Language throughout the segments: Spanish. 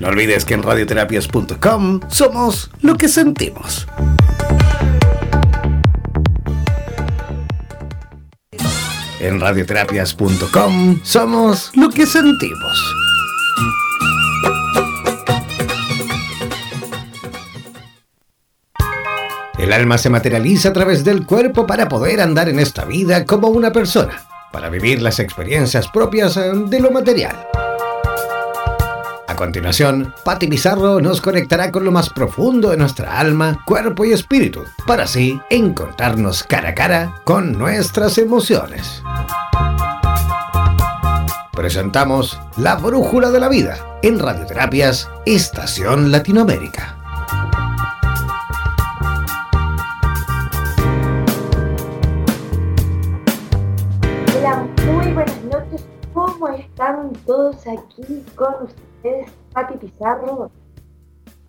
No olvides que en radioterapias.com somos lo que sentimos. En radioterapias.com somos lo que sentimos. El alma se materializa a través del cuerpo para poder andar en esta vida como una persona, para vivir las experiencias propias eh, de lo material. Continuación, Patti Pizarro nos conectará con lo más profundo de nuestra alma, cuerpo y espíritu, para así encontrarnos cara a cara con nuestras emociones. Presentamos La Brújula de la Vida en Radioterapias Estación Latinoamérica. están todos aquí con ustedes? Pati Pizarro.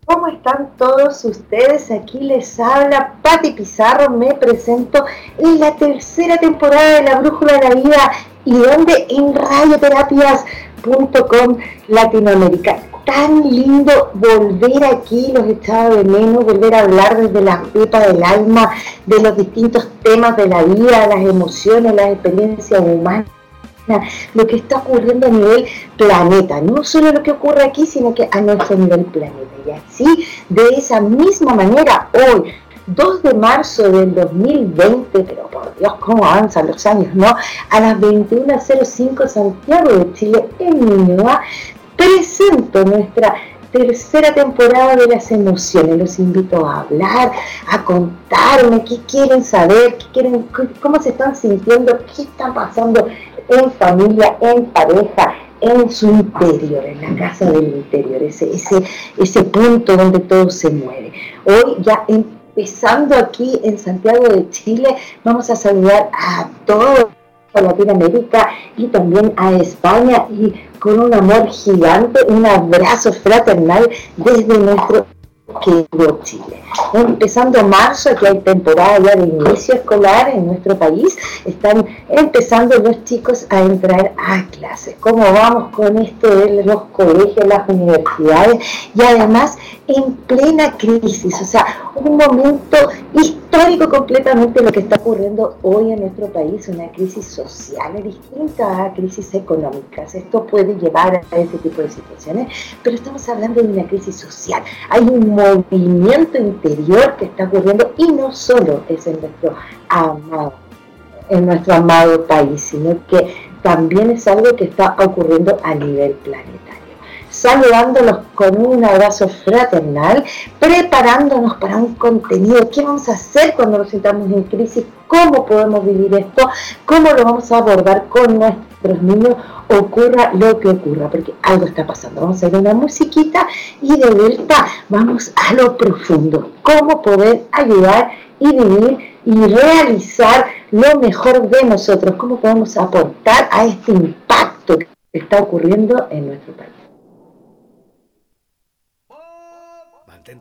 ¿Cómo están todos ustedes? Aquí les habla Pati Pizarro. Me presento en la tercera temporada de La Brújula de la Vida y donde en radioterapias.com Latinoamérica. Tan lindo volver aquí, los echaba de menos, volver a hablar desde la pepa del alma, de los distintos temas de la vida, las emociones, las experiencias humanas lo que está ocurriendo a nivel planeta, no solo lo que ocurre aquí, sino que a nuestro nivel planeta. Y así, de esa misma manera, hoy, 2 de marzo del 2020, pero por Dios, cómo avanzan los años, ¿no? A las 21.05 Santiago de Chile, en Ñuñoa, presento nuestra tercera temporada de las emociones. Los invito a hablar, a contarme qué quieren saber, qué quieren, cómo se están sintiendo, qué está pasando en familia, en pareja, en su interior, en la casa del interior, ese, ese, ese punto donde todo se mueve. Hoy ya empezando aquí en Santiago de Chile, vamos a saludar a todos Latinoamérica y también a España y con un amor gigante, un abrazo fraternal desde nuestro querido Chile. Empezando marzo, que hay temporada ya de inicio escolar en nuestro país, están empezando los chicos a entrar a clases. ¿Cómo vamos con esto de los colegios, las universidades? Y además en plena crisis, o sea, un momento histórico completamente lo que está ocurriendo hoy en nuestro país, una crisis social distinta a crisis económicas. Esto puede llevar a ese tipo de situaciones, pero estamos hablando de una crisis social. Hay un movimiento interior que está ocurriendo y no solo es en nuestro amado, en nuestro amado país, sino que también es algo que está ocurriendo a nivel planetario saludándolos con un abrazo fraternal, preparándonos para un contenido. ¿Qué vamos a hacer cuando nos sintamos en crisis? ¿Cómo podemos vivir esto? ¿Cómo lo vamos a abordar con nuestros niños? Ocurra lo que ocurra, porque algo está pasando. Vamos a ir a una musiquita y de vuelta vamos a lo profundo. ¿Cómo poder ayudar y vivir y realizar lo mejor de nosotros? ¿Cómo podemos aportar a este impacto que está ocurriendo en nuestro país? Mantente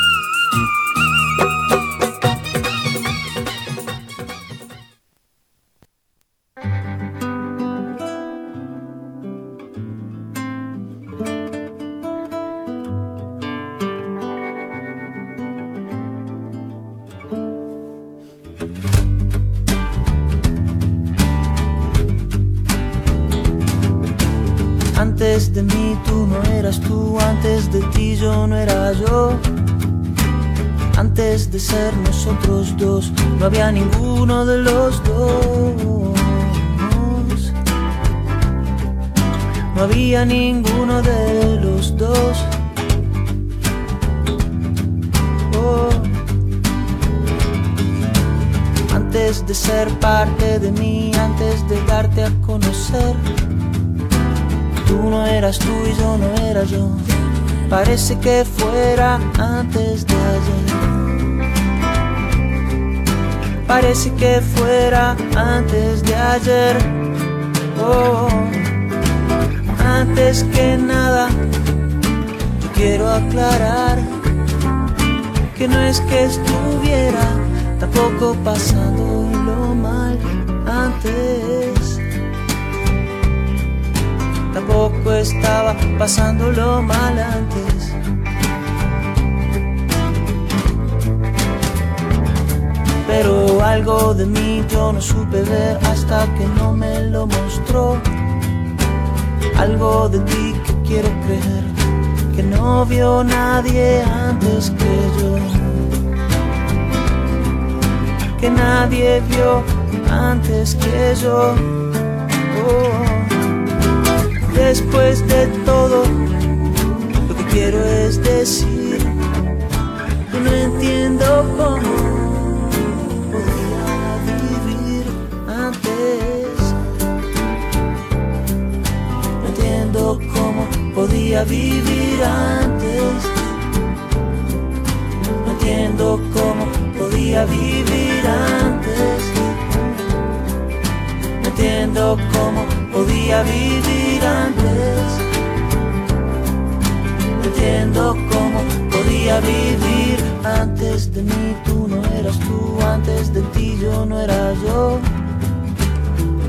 De mí tú no eras tú, antes de ti yo no era yo. Antes de ser nosotros dos, no había ninguno de los dos. No había ninguno de los dos. Oh. Antes de ser parte de mí, antes de darte a conocer, tú no eras tú y yo no era yo. Parece que fuera antes de ayer. Parece que fuera antes de ayer. Oh, antes que nada, yo quiero aclarar que no es que estuviera tampoco pasando lo mal antes. Tampoco estaba pasando lo mal antes. Pero algo de mí yo no supe ver hasta que no me lo mostró. Algo de ti que quiero creer que no vio nadie antes que yo. Que nadie vio antes que yo. Oh. Después de todo, lo que quiero es decir que no entiendo cómo podía vivir antes. No entiendo cómo podía vivir antes. No entiendo cómo podía vivir antes. No entiendo cómo podía vivir antes. Entiendo cómo podía vivir antes de mí. Tú no eras tú, antes de ti yo no era yo.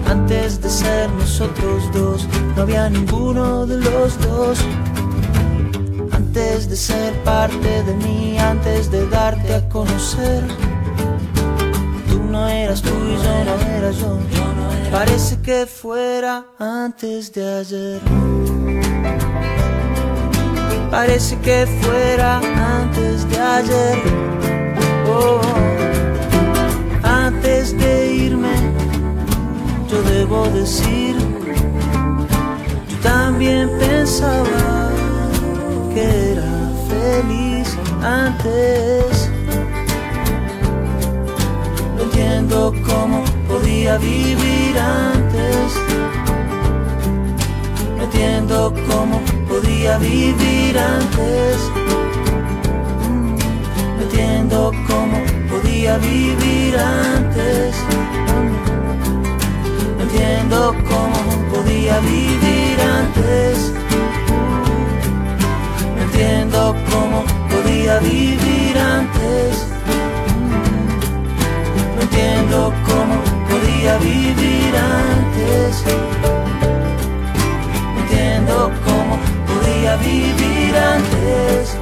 Antes de ser nosotros dos, no había ninguno de los dos. Antes de ser parte de mí, antes de darte a conocer. No eras tú y yo no era yo. Parece que fuera antes de ayer. Parece que fuera antes de ayer. Oh, antes de irme, yo debo decir, yo también pensaba que era feliz antes. Entiendo cómo podía vivir antes. No entiendo cómo podía vivir antes. No entiendo cómo podía vivir antes. No entiendo cómo podía vivir antes. No entiendo cómo podía vivir antes. Entiendo cómo podía vivir antes. Entiendo cómo podía vivir antes.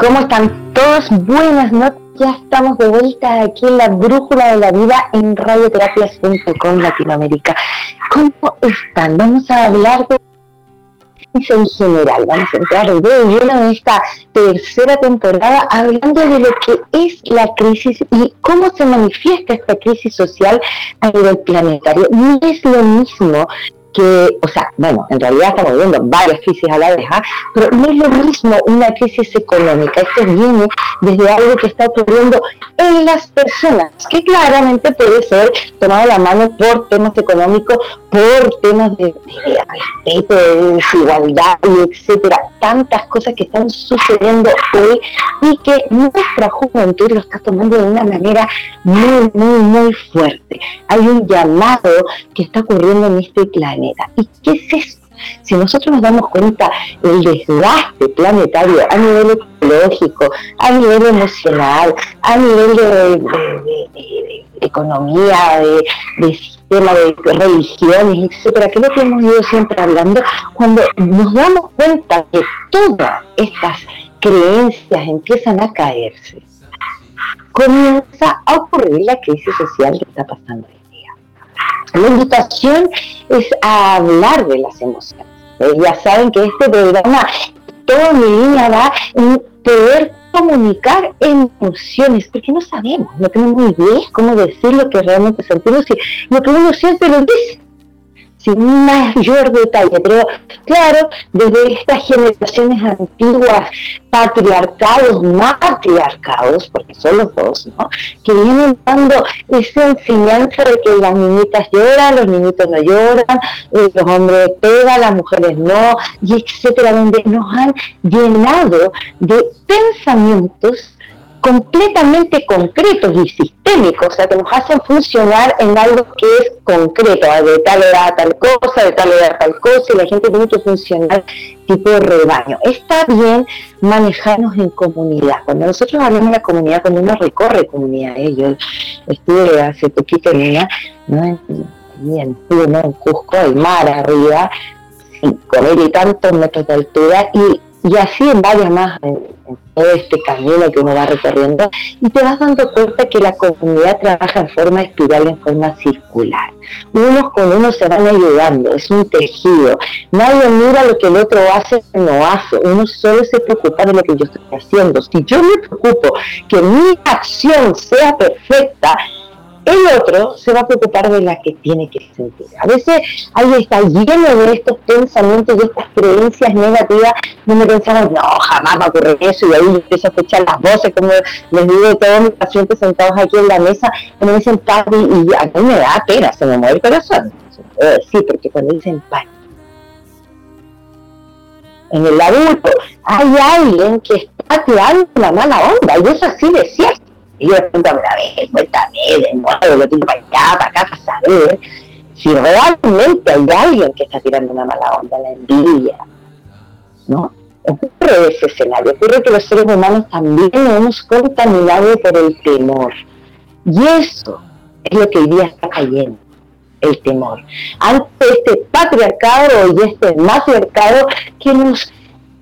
¿Cómo están todos? Buenas noches. Ya estamos de vuelta aquí en la Brújula de la Vida en radioterapias.com Latinoamérica. ¿Cómo están? Vamos a hablar de en general. Vamos a entrar de lleno en esta tercera temporada hablando de lo que es la crisis y cómo se manifiesta esta crisis social a nivel planetario. No es lo mismo que, o sea, bueno, en realidad estamos viendo varias crisis a la vez, ¿ah? pero no es lo mismo una crisis económica. Esto viene desde algo que está ocurriendo en las personas, que claramente puede ser tomado la mano por temas económicos, por temas de, respeto, de desigualdad, etcétera. Tantas cosas que están sucediendo hoy y que nuestra juventud lo está tomando de una manera muy, muy, muy fuerte. Hay un llamado que está ocurriendo en este ¿Y qué es esto? Si nosotros nos damos cuenta del desgaste planetario a nivel ecológico, a nivel emocional, a nivel de, economía, de, sistema de religiones, etcétera, que es lo que hemos ido siempre hablando, cuando nos damos cuenta que todas estas creencias empiezan a caerse, comienza a ocurrir la crisis social que está pasando hoy la invitación es a hablar de las emociones. Ya saben que este programa, toda mi línea va en poder comunicar emociones, porque no sabemos, no tenemos idea cómo decir lo que realmente sentimos y lo que uno siente lo dice sin mayor detalle, pero claro, desde estas generaciones antiguas, patriarcados, matriarcados, porque son los dos, ¿no? que vienen dando esa enseñanza de que las niñitas lloran, los niñitos no lloran, eh, los hombres pegan, las mujeres no, y etcétera, donde nos han llenado de pensamientos completamente concretos y sistémicos, o sea, que nos hacen funcionar en algo que es concreto, de tal edad tal cosa, de tal edad tal cosa, y la gente tiene que funcionar tipo rebaño. Está bien manejarnos en comunidad. Cuando nosotros hablamos de la comunidad, cuando uno recorre comunidades, yo estuve hace poquito en una, ¿no? en, en Cusco, el mar arriba, con él y tantos metros de altura, y y así en varias más, en, todo este camino que uno va recorriendo, y te vas dando cuenta que la comunidad trabaja en forma espiral, en forma circular. Unos con unos se van ayudando, es un tejido. Nadie mira lo que el otro hace o no hace, uno solo se preocupa de lo que yo estoy haciendo. Si yo me preocupo que mi acción sea perfecta, el otro se va a preocupar de la que tiene que sentir. A veces ahí está lleno de estos pensamientos y estas creencias negativas donde pensamos, no, jamás va a ocurrir eso, y ahí empiezo a escuchar las voces, como les digo todos mis pacientes sentados aquí en la mesa, que me dicen Pati, y a mí me da pena, se me mueve el corazón. sí, porque cuando dicen Pati, en el adulto hay alguien que está tirando una mala onda, y eso así de cierto y yo le pregunto, a ver, cuéntame de nuevo, lo tengo para allá, para acá, para saber si realmente hay alguien que está tirando una mala onda, la envidia, ¿no? Ocurre ese escenario, ocurre que los seres humanos también nos hemos contaminado por el temor. Y eso es lo que hoy día está cayendo, el temor. Ante este patriarcado y este matriarcado que nos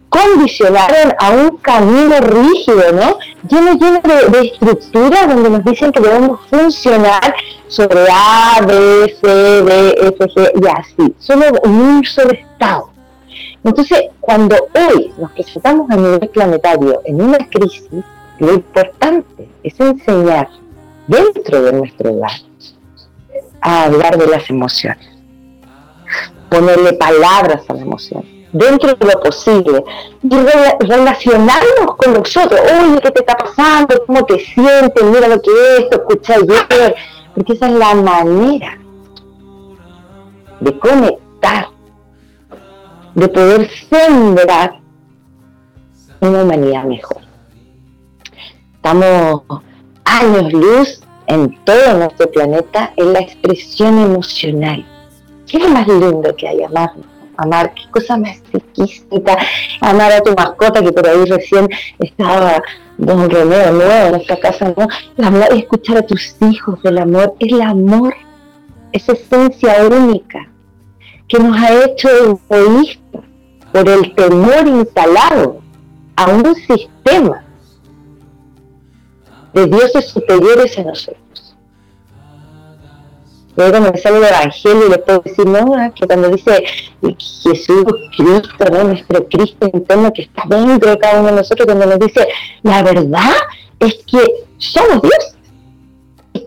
condicionaron a un camino rígido, ¿no? Lleno, lleno de, de estructuras donde nos dicen que debemos funcionar sobre A, B, C, D, F, G y así, solo un solo estado. Entonces, cuando hoy nos presentamos a nivel planetario en una crisis, lo importante es enseñar dentro de nuestro hogar a hablar de las emociones, ponerle palabras a la emoción dentro de lo posible y relacionarnos con nosotros. Oye, ¿qué te está pasando? ¿Cómo te sientes? Mira lo que es esto, escuché ayer. Porque esa es la manera de conectar, de poder sembrar una humanidad mejor. Estamos años luz en todo nuestro planeta en la expresión emocional. ¿Qué es lo más lindo que hay, amarnos? Amar, qué cosa más exquisita, amar a tu mascota que por ahí recién estaba Don Romeo nuevo en esta casa, ¿no? Hablar, escuchar a tus hijos del amor, el amor, esa esencia única que nos ha hecho egoístas por el temor instalado a un sistema de dioses superiores a nosotros. Luego me sale el Evangelio y le puedo decir, no, ah, que cuando dice Jesús, Cristo, nuestro Cristo interno que está dentro de cada uno de nosotros, cuando nos dice, la verdad es que somos Dios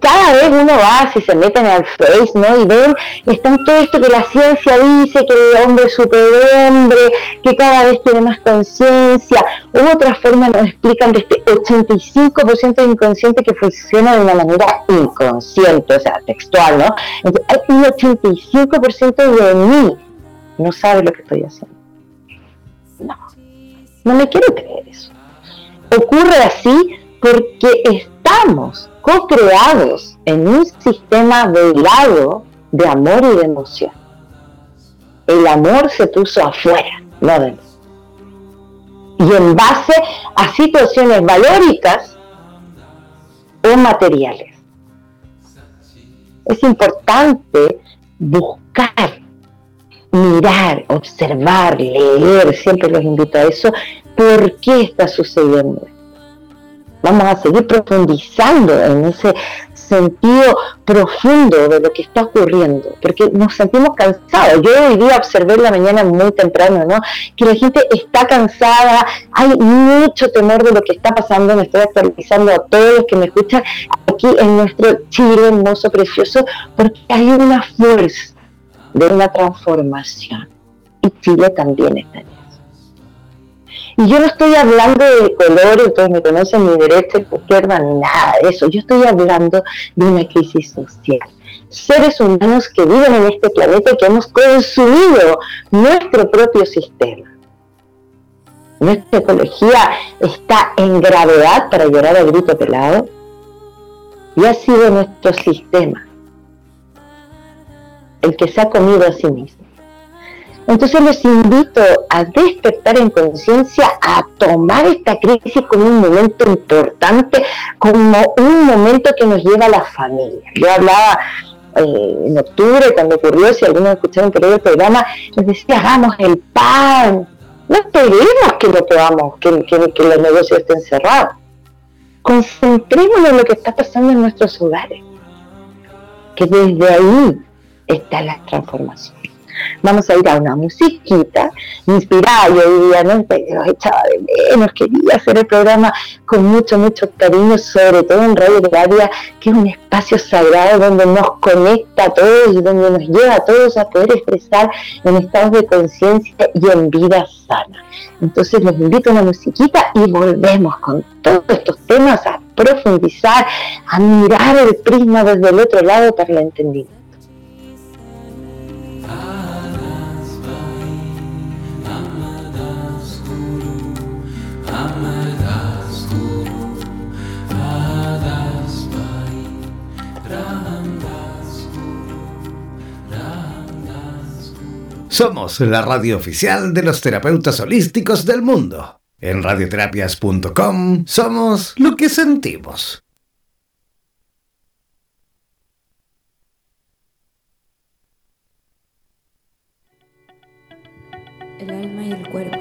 cada vez uno va, si se meten al Face, ¿no? Y ven, están todo esto que la ciencia dice, que el hombre es superhombre, que cada vez tiene más conciencia. U otras formas nos explican de este 85% de inconsciente que funciona de una manera inconsciente, o sea, textual, ¿no? Entonces, hay un 85% de mí no sabe lo que estoy haciendo. No, no me quiero creer eso. Ocurre así porque estamos co-creados en un sistema velado de amor y de emoción. El amor se puso afuera, no dentro. Y en base a situaciones valóricas o materiales. Es importante buscar, mirar, observar, leer, siempre los invito a eso, por qué está sucediendo Vamos a seguir profundizando en ese sentido profundo de lo que está ocurriendo, porque nos sentimos cansados. Yo hoy día observé la mañana muy temprano, ¿no? Que la gente está cansada, hay mucho temor de lo que está pasando, me estoy actualizando a todos los que me escuchan aquí en nuestro Chile hermoso, precioso, porque hay una fuerza de una transformación. Y Chile también está en y yo no estoy hablando de colores, todos me conocen ni derecha ni izquierda, ni nada de eso. Yo estoy hablando de una crisis social. Seres humanos que viven en este planeta y que hemos consumido nuestro propio sistema. Nuestra ecología está en gravedad para llorar a grito pelado y ha sido nuestro sistema el que se ha comido a sí mismo. Entonces les invito a despertar en conciencia, a tomar esta crisis como un momento importante, como un momento que nos lleva a la familia. Yo hablaba eh, en octubre, cuando ocurrió, si algunos escucharon por el programa, les decía, hagamos el pan. No esperemos que lo podamos, que, que, que los negocios estén cerrados. Concentrémonos en lo que está pasando en nuestros hogares. Que desde ahí está la transformación vamos a ir a una musiquita inspirada, yo diría, ¿no? los echaba de menos, quería hacer el programa con mucho, mucho cariño, sobre todo en Radio Terapia, que es un espacio sagrado donde nos conecta a todos y donde nos lleva a todos a poder expresar en estados de conciencia y en vida sana. Entonces les invito a una musiquita y volvemos con todos estos temas a profundizar, a mirar el prisma desde el otro lado para el entendimiento. Somos la radio oficial de los terapeutas holísticos del mundo. En radioterapias.com somos lo que sentimos. El alma y el cuerpo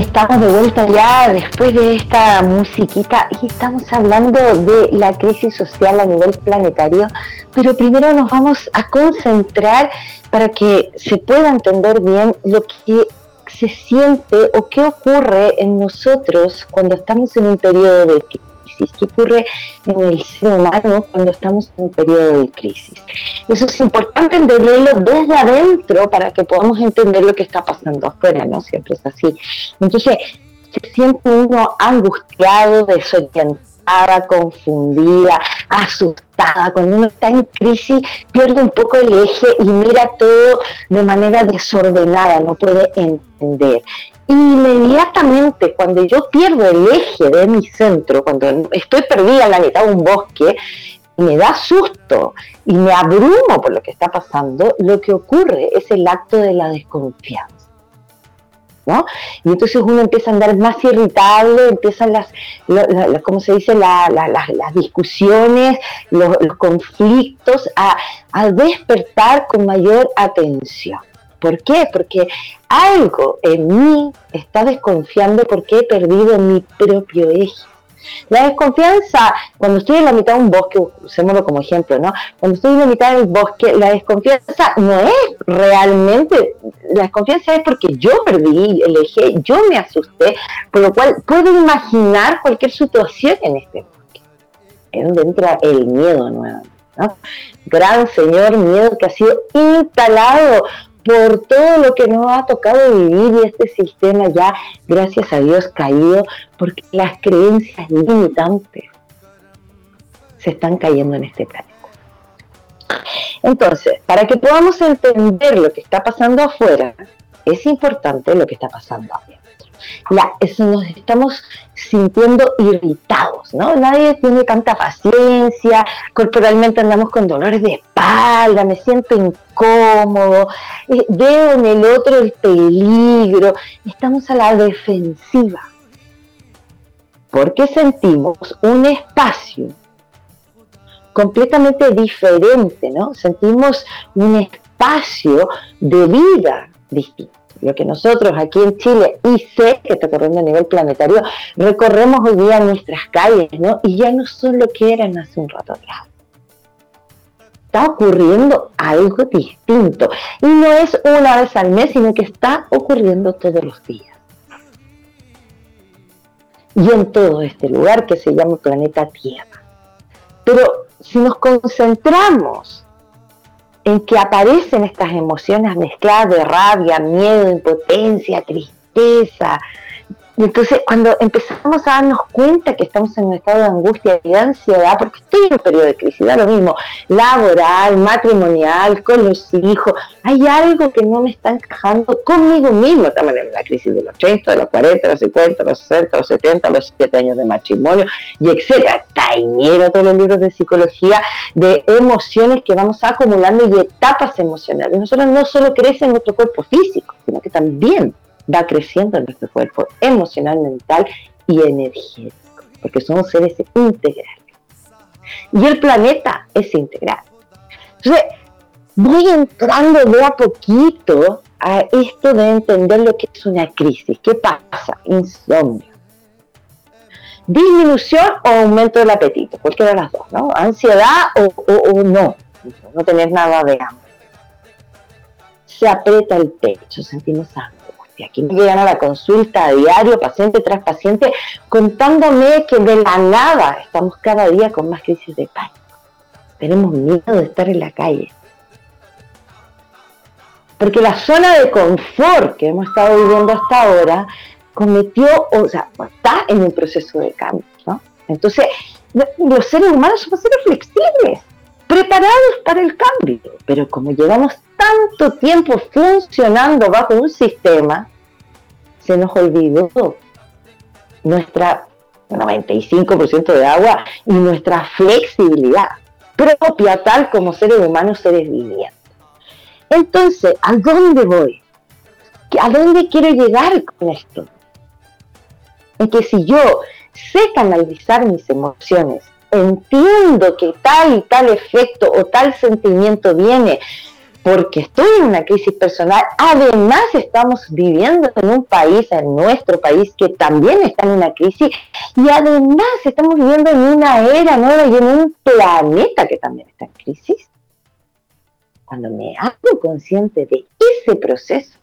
Estamos de vuelta ya después de esta musiquita y estamos hablando de la crisis social a nivel planetario, pero primero nos vamos a concentrar para que se pueda entender bien lo que se siente o qué ocurre en nosotros cuando estamos en un periodo de crisis qué ocurre en el ser humano cuando estamos en un periodo de crisis. Eso es importante entenderlo desde adentro para que podamos entender lo que está pasando afuera, ¿no? Siempre es así. Entonces, se siente uno angustiado, desorientada, confundida, asustada. Cuando uno está en crisis, pierde un poco el eje y mira todo de manera desordenada, no puede entender inmediatamente cuando yo pierdo el eje de mi centro, cuando estoy perdida en la mitad de un bosque, me da susto y me abrumo por lo que está pasando, lo que ocurre es el acto de la desconfianza. ¿no? Y entonces uno empieza a andar más irritable, empiezan las, ¿cómo se dice? las discusiones, los, conflictos a despertar con mayor atención. ¿Por qué? Porque algo en mí está desconfiando porque he perdido mi propio eje. La desconfianza, cuando estoy en la mitad de un bosque, usémoslo como ejemplo, ¿no? Cuando estoy en la mitad del bosque, la desconfianza no es realmente, la desconfianza es porque yo perdí el eje, yo me asusté, por lo cual puedo imaginar cualquier situación en este bosque. Es donde entra el miedo nuevamente. ¿no? Gran señor miedo que ha sido instalado por todo lo que nos ha tocado vivir y este sistema ya, gracias a Dios, caído, porque las creencias limitantes se están cayendo en este planeta. Entonces, para que podamos entender lo que está pasando afuera, es importante lo que está pasando afuera la, nos estamos sintiendo irritados, ¿no? Nadie tiene tanta paciencia, corporalmente andamos con dolores de espalda, me siento incómodo, eh, veo en el otro el peligro, estamos a la defensiva, porque sentimos un espacio completamente diferente, ¿no? Sentimos un espacio de vida distinto lo que nosotros aquí en Chile, y sé que está ocurriendo a nivel planetario, recorremos hoy día nuestras calles, ¿no? Y ya no son lo que eran hace un rato atrás. Está ocurriendo algo distinto. Y no es una vez al mes, sino que está ocurriendo todos los días. Y en todo este lugar que se llama planeta Tierra. Pero si nos concentramos en que aparecen estas emociones mezcladas de rabia, miedo, impotencia, tristeza, entonces, cuando empezamos a darnos cuenta que estamos en un estado de angustia y de ansiedad, porque estoy en un periodo de crisis, da lo mismo, laboral, matrimonial, con los hijos, hay algo que no me está encajando conmigo mismo. Estamos en la crisis de los 30, de los 40, de los 50, de los 60, de los 70, de los 7 años de matrimonio, y etcétera. Lleno todos los libros de psicología de emociones que vamos acumulando y etapas emocionales. Nosotros no solo crece en nuestro cuerpo físico, sino que también va creciendo en nuestro cuerpo emocional, mental y energético, porque somos seres integrales. Y el planeta es integral. Entonces, voy entrando de a poquito a esto de entender lo que es una crisis. ¿Qué pasa? Insomnio. Disminución o aumento del apetito, cualquiera de las dos, ¿no? Ansiedad o, no, no tener nada de hambre. Se aprieta el pecho, sentimos angustia. Aquí me llegan a la consulta a diario, paciente tras paciente, contándome que de la nada estamos cada día con más crisis de pánico. Tenemos miedo de estar en la calle porque la zona de confort que hemos estado viviendo hasta ahora cometió, o sea, está en un proceso de cambio, ¿no? Entonces, los seres humanos somos seres flexibles, preparados para el cambio, pero como llevamos tanto tiempo funcionando bajo un sistema, se nos olvidó nuestra 95% de agua y nuestra flexibilidad propia tal como seres humanos, seres vivientes. Entonces, ¿a dónde voy? ¿A dónde quiero llegar con esto? En que si yo sé canalizar mis emociones, entiendo que tal y tal efecto o tal sentimiento viene porque estoy en una crisis personal, además estamos viviendo en un país, en nuestro país, que también está en una crisis, y además estamos viviendo en una era nueva y en un planeta que también está en crisis. Cuando me hago consciente de ese proceso,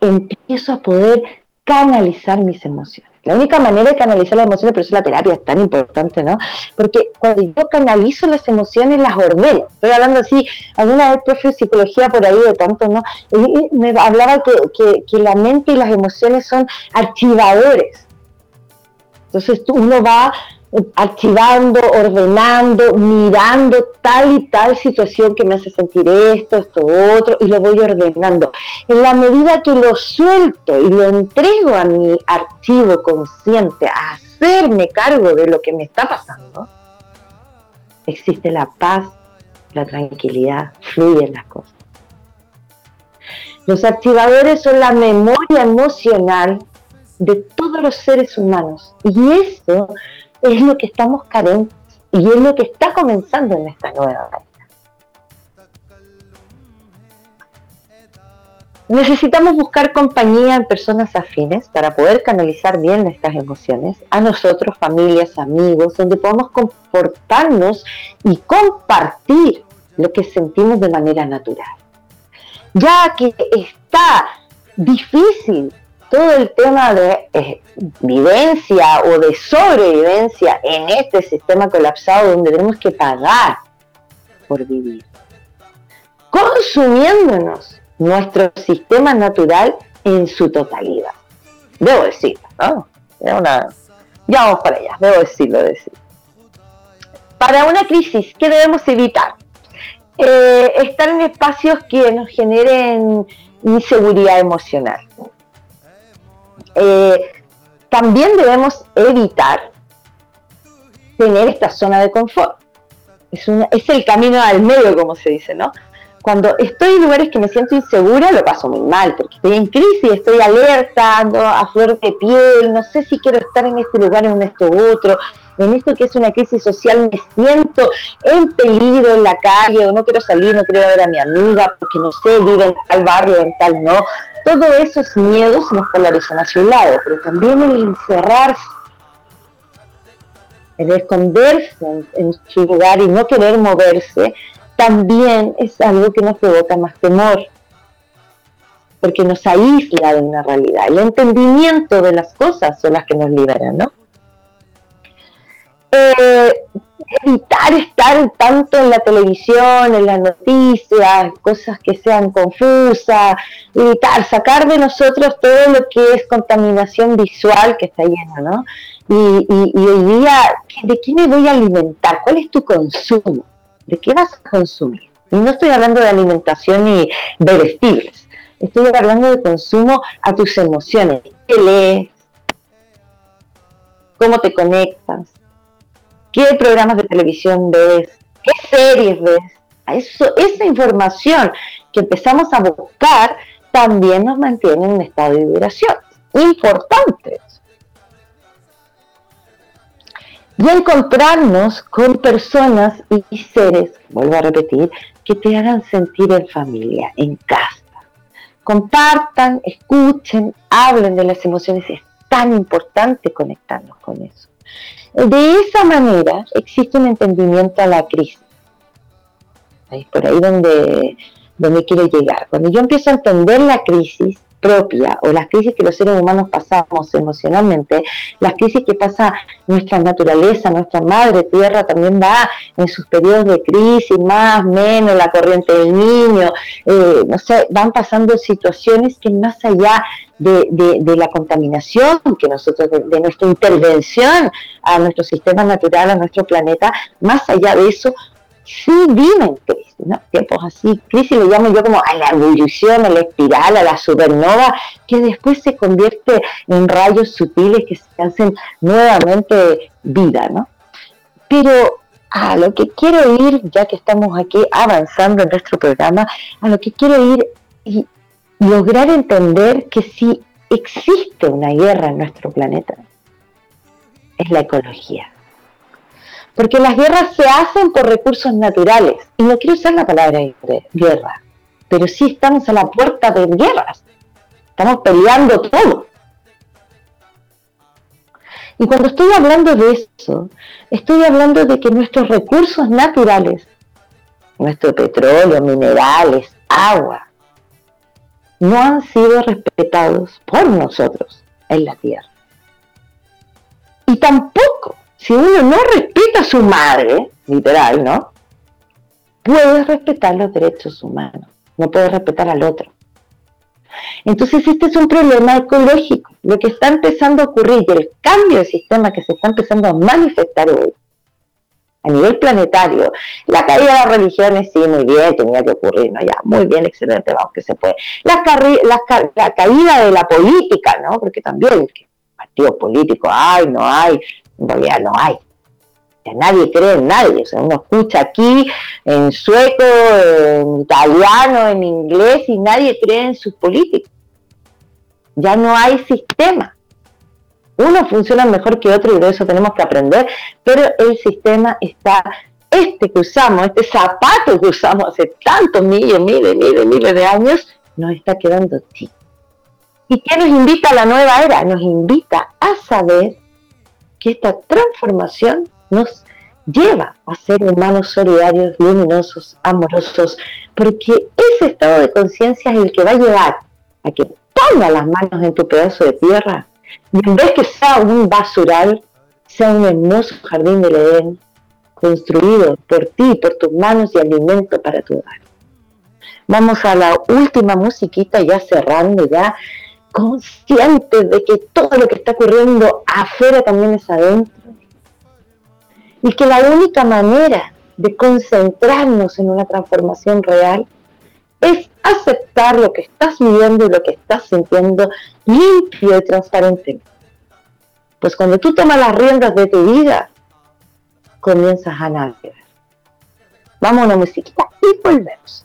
empiezo a poder canalizar mis emociones. La única manera de canalizar las emociones, por eso la terapia es tan importante, ¿no? Porque cuando yo canalizo las emociones, las ordeno. Estoy hablando así, alguna vez profe de psicología por ahí de tanto, ¿no? Y me hablaba que, que la mente y las emociones son archivadores. Entonces uno va archivando, ordenando, mirando tal y tal situación que me hace sentir esto, esto, otro, y lo voy ordenando. En la medida que lo suelto y lo entrego a mi archivo consciente, a hacerme cargo de lo que me está pasando, existe la paz, la tranquilidad, fluyen las cosas. Los archivadores son la memoria emocional de todos los seres humanos. Y eso es lo que estamos carentes y es lo que está comenzando en esta nueva era. Necesitamos buscar compañía en personas afines para poder canalizar bien estas emociones, a nosotros, familias, amigos, donde podamos comportarnos y compartir lo que sentimos de manera natural. Ya que está difícil todo el tema de eh, vivencia o de sobrevivencia en este sistema colapsado donde tenemos que pagar por vivir, consumiéndonos nuestro sistema natural en su totalidad. Debo decirlo, ¿no? Una... Ya vamos para allá, debo decirlo, decir. Para una crisis, ¿qué debemos evitar? Eh, estar en espacios que nos generen inseguridad emocional eh, también debemos evitar tener esta zona de confort. Es, es el camino al medio, como se dice, ¿no? Cuando estoy en lugares que me siento insegura, lo paso muy mal, porque estoy en crisis, estoy alerta, a flor de piel, no sé si quiero estar en este lugar o en esto otro, en esto que es una crisis social me siento en peligro en la calle, o no quiero salir, no quiero ver a mi amiga, porque no sé, vive en tal barrio, en tal no. Todo esos miedos nos polarizan hacia un lado, pero también el encerrarse, el esconderse en, su lugar y no querer moverse, también es algo que nos provoca más temor, porque nos aísla de una realidad. El entendimiento de las cosas son las que nos liberan, ¿no? Eh, evitar estar tanto en la televisión, en las noticias, cosas que sean confusas, evitar, sacar de nosotros todo lo que es contaminación visual que está lleno, ¿no? Y, y, hoy día, ¿de qué me voy a alimentar? ¿Cuál es tu consumo? ¿De qué vas a consumir? Y no estoy hablando de alimentación y de vestibles, estoy hablando de consumo a tus emociones. ¿Qué lees? ¿Cómo te conectas? Qué programas de televisión ves, qué series ves. Esa información que empezamos a buscar también nos mantiene en un estado de vibración. Importante. Y encontrarnos con personas y seres, vuelvo a repetir, que te hagan sentir en familia, en casa. Compartan, escuchen, hablen de las emociones. Es tan importante conectarnos con eso. De esa manera existe un entendimiento a la crisis. Es por ahí donde, donde quiero llegar. Cuando yo empiezo a entender la crisis, propia o las crisis que los seres humanos pasamos emocionalmente, las crisis que pasa nuestra naturaleza, nuestra madre tierra también va en sus periodos de crisis, más, menos, la corriente del niño, eh, no sé, van pasando situaciones que más allá de, la contaminación que nosotros, de, de, nuestra intervención a nuestro sistema natural, a nuestro planeta, más allá de eso, sí viven crisis, ¿no? Tiempos así, crisis le llamo yo como a la evolución, a la espiral, a la supernova, que después se convierte en rayos sutiles que se hacen nuevamente vida, ¿no? Pero a lo que quiero ir, ya que estamos aquí avanzando en nuestro programa, a lo que quiero ir y lograr entender que si existe una guerra en nuestro planeta, es la ecología porque las guerras se hacen por recursos naturales. Y no quiero usar la palabra guerra, pero sí estamos a la puerta de guerras. Estamos peleando todo. Y cuando estoy hablando de eso, estoy hablando de que nuestros recursos naturales, nuestro petróleo, minerales, agua, no han sido respetados por nosotros en la Tierra. Y tampoco si uno no respeta a su madre, literal, ¿no? Puede respetar los derechos humanos, no puede respetar al otro. Entonces este es un problema ecológico. Lo que está empezando a ocurrir y el cambio de sistema que se está empezando a manifestar hoy a nivel planetario, la caída de las religiones, sí, muy bien, tenía que ocurrir, ¿no? Ya, muy bien, excelente, vamos, que se puede. La, la, caída de la política, ¿no? Porque también, partidos políticos hay, no hay, en realidad no hay. nadie cree en nadie. O sea, uno escucha aquí en sueco, en italiano, en inglés y nadie cree en sus políticos. Ya no hay sistema. Uno funciona mejor que otro y de eso tenemos que aprender, pero el sistema está, este que usamos, este zapato que usamos hace tantos miles, miles, miles, miles de años, nos está quedando chico. ¿Y qué nos invita a la nueva era? Nos invita a saber que esta transformación nos lleva a ser humanos solidarios, luminosos, amorosos, porque ese estado de conciencia es el que va a llevar a que ponga las manos en tu pedazo de tierra y en vez que sea un basural, sea un hermoso jardín del Edén, construido por ti, por tus manos y alimento para tu hogar. Vamos a la última musiquita, ya cerrando, ya conscientes de que todo lo que está ocurriendo afuera también es adentro. Y que la única manera de concentrarnos en una transformación real es aceptar lo que estás viviendo y lo que estás sintiendo limpio y transparente. Pues cuando tú tomas las riendas de tu vida, comienzas a navegar. Vamos a una musiquita y volvemos.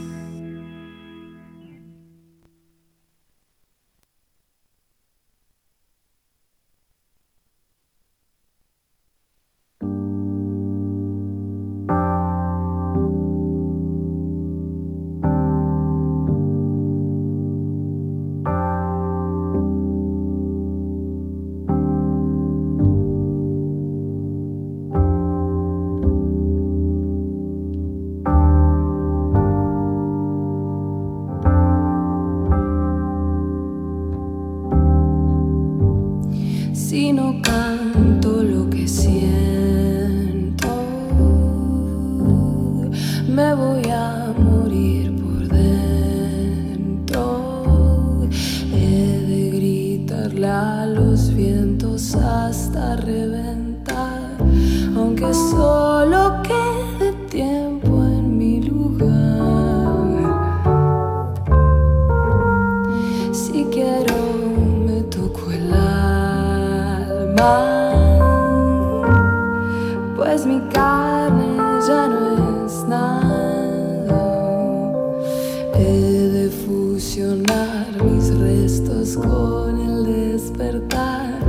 He de fusionar mis restos con el despertar,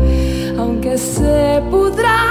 aunque se pudra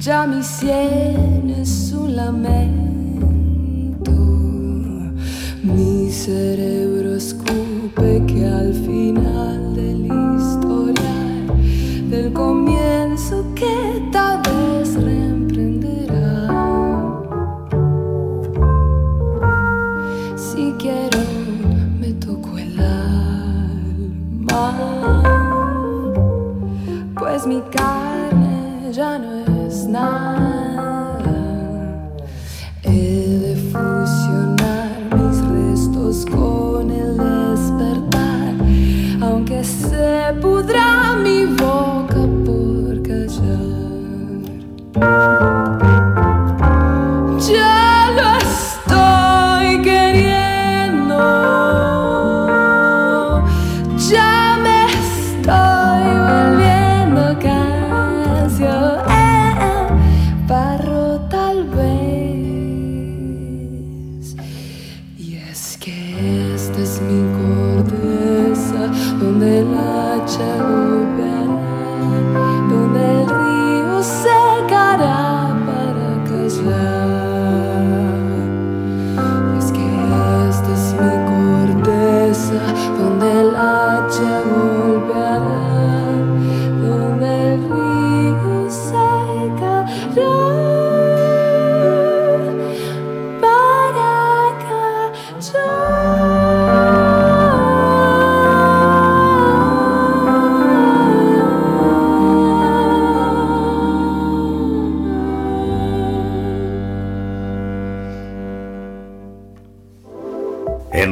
momentos, ya mi sien es un lamento, mi cerebro escupe que al final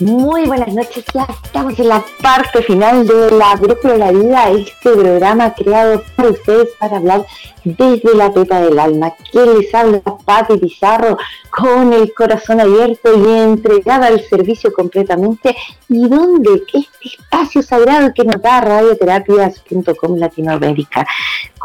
Muy buenas noches, ya estamos en la parte final de la Brújula de la Vida, este programa creado por ustedes para hablar desde la pepa del alma. que les habla? Pati Pizarro, con el corazón abierto y entregada al servicio completamente. ¿Y dónde? Este espacio sagrado que nos da radioterapias.com Latinoamérica.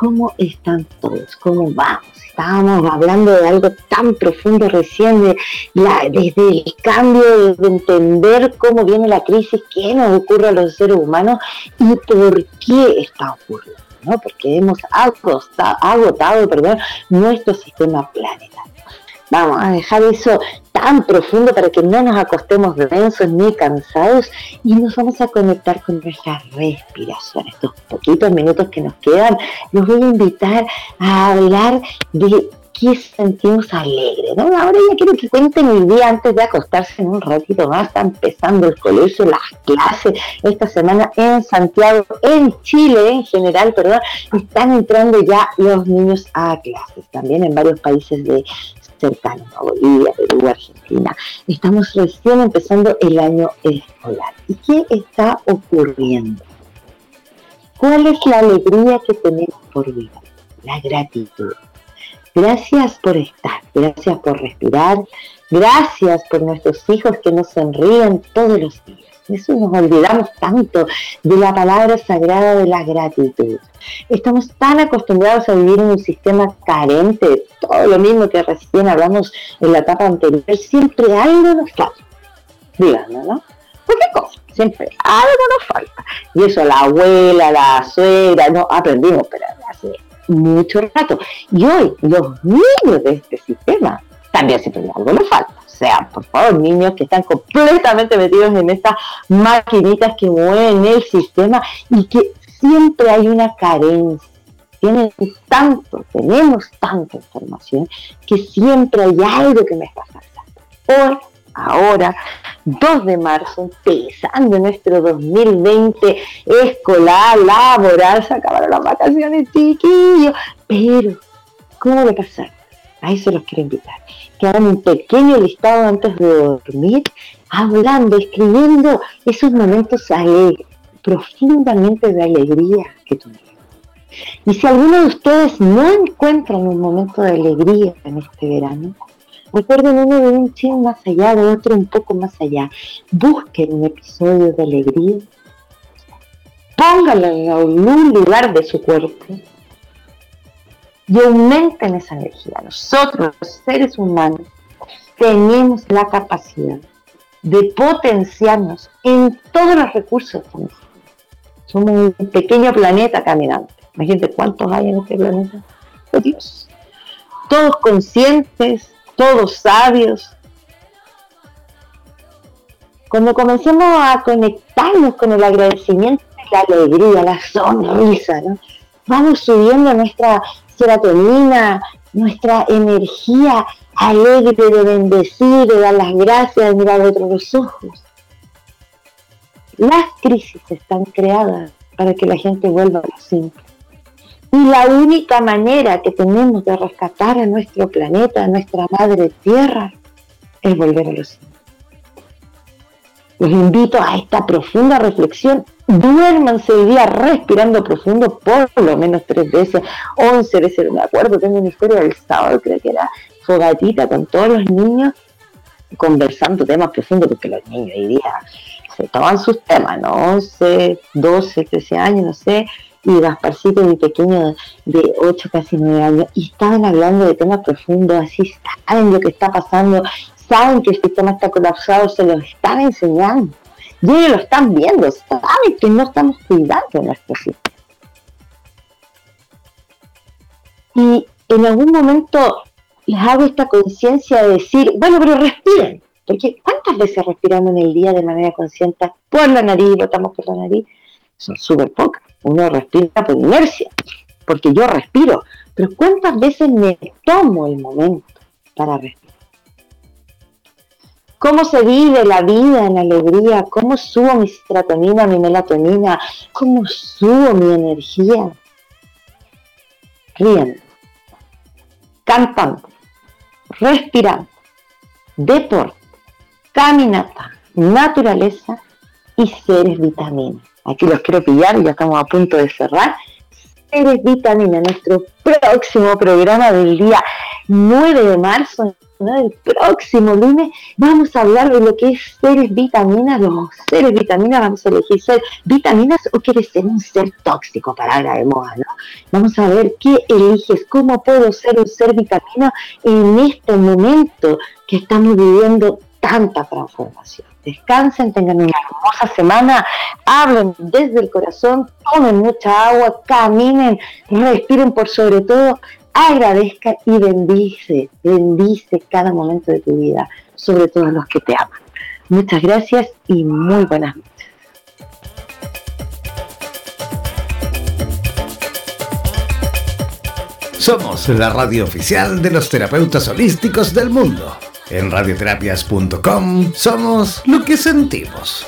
¿Cómo están todos? ¿Cómo vamos? estábamos hablando de algo tan profundo recién, de desde el cambio de entender cómo viene la crisis, qué nos ocurre a los seres humanos y por qué está ocurriendo, ¿no? porque hemos agotado, agotado perdón, nuestro sistema planetario. Vamos a dejar eso tan profundo para que no nos acostemos densos ni cansados y nos vamos a conectar con nuestra respiración. Estos poquitos minutos que nos quedan, los voy a invitar a hablar de qué sentimos alegre. Ahora ya quiero que cuenten mi día antes de acostarse en un ratito más. Está empezando el colegio, las clases esta semana en Santiago, en Chile en general, perdón, están entrando ya los niños a clases. También en varios países de cercanos, a Bolivia, Perú, Argentina. Estamos recién empezando el año escolar. ¿Y qué está ocurriendo? ¿Cuál es la alegría que tenemos por vivir? La gratitud. Gracias por estar, gracias por respirar, gracias por nuestros hijos que nos sonríen todos los días. Eso nos olvidamos tanto de la palabra sagrada de la gratitud. Estamos tan acostumbrados a vivir en un sistema carente, todo lo mismo que recién hablamos en la etapa anterior, siempre algo nos falta. Díganlo, ¿no? ¿Por qué cosa? Siempre algo nos falta. Y eso la abuela, la suegra, no aprendimos, pero hace mucho rato. Y hoy los niños de este sistema también siempre algo nos falta sea, por favor, niños que están completamente metidos en estas maquinitas que mueven el sistema y que siempre hay una carencia. Tienen tanto, tenemos tanta información que siempre hay algo que me está faltando. Hoy, ahora, 2 de marzo, empezando nuestro 2020 escolar, laboral, se acabaron las vacaciones, chiquillos, pero, ¿cómo le pasar? Ahí se los quiero invitar. Que hagan un pequeño listado antes de dormir, hablando, escribiendo esos momentos alegres, profundamente de alegría que tuvieron. Y si alguno de ustedes no encuentran un momento de alegría en este verano, recuerden uno de un chin más allá, de otro un poco más allá. Busquen un episodio de alegría, pónganlo en algún lugar de su cuerpo y aumenten esa energía. Nosotros, los seres humanos, tenemos la capacidad de potenciarnos en todos los recursos Somos un pequeño planeta caminante. Imagínate cuántos hay en este planeta. Oh, Dios. Todos conscientes, todos sabios. Cuando comencemos a conectarnos con el agradecimiento, la alegría, la sonrisa, vamos subiendo nuestra serotonina, nuestra energía alegre de bendecir, de dar las gracias, de mirar otros los ojos. Las crisis están creadas para que la gente vuelva a lo simple. Y la única manera que tenemos de rescatar a nuestro planeta, a nuestra madre tierra, es volver a lo simple. Los invito a esta profunda reflexión. Duérmanse el día respirando profundo por lo menos tres veces, once veces, me acuerdo, tengo una historia del sábado, creo que era fogatita con todos los niños, conversando temas profundos, porque los niños hoy día se toman sus temas, ¿no? 11, 12, 13 años, no sé, y Gasparcito, mi pequeño de 8, casi 9 años, y estaban hablando de temas profundos, así saben lo que está pasando, saben que el sistema está colapsado, se los están enseñando. Y ellos lo están viendo, saben que no estamos cuidando nuestro sistema. Y en algún momento les hago esta conciencia de decir, bueno, pero respiren. Porque ¿cuántas veces respiramos en el día de manera consciente por la nariz, botamos por la nariz? Son súper pocas. Uno respira por inercia, porque yo respiro. Pero ¿cuántas veces me tomo el momento para respirar? Cómo se vive la vida en alegría, cómo subo mi serotonina, mi melatonina, cómo subo mi energía. Riendo, cantando, respirando, deporte, caminata, naturaleza y seres vitaminas. Aquí los quiero pillar, ya estamos a punto de cerrar. Seres vitamina, nuestro próximo programa del día 9 de marzo, el próximo lunes, vamos a hablar de lo que es seres vitaminas. Los seres vitaminas, vamos a elegir ser vitaminas o quieres ser un ser tóxico para la de moda, ¿no? Vamos a ver qué eliges, cómo puedo ser un ser vitamina en este momento que estamos viviendo tanta transformación. Descansen, tengan una hermosa semana, hablen desde el corazón, tomen mucha agua, caminen, respiren por sobre todo agradezca y bendice, bendice cada momento de tu vida, sobre todo los que te aman. Muchas gracias y muy buenas noches. Somos la radio oficial de los terapeutas holísticos del mundo. En radioterapias.com somos lo que sentimos.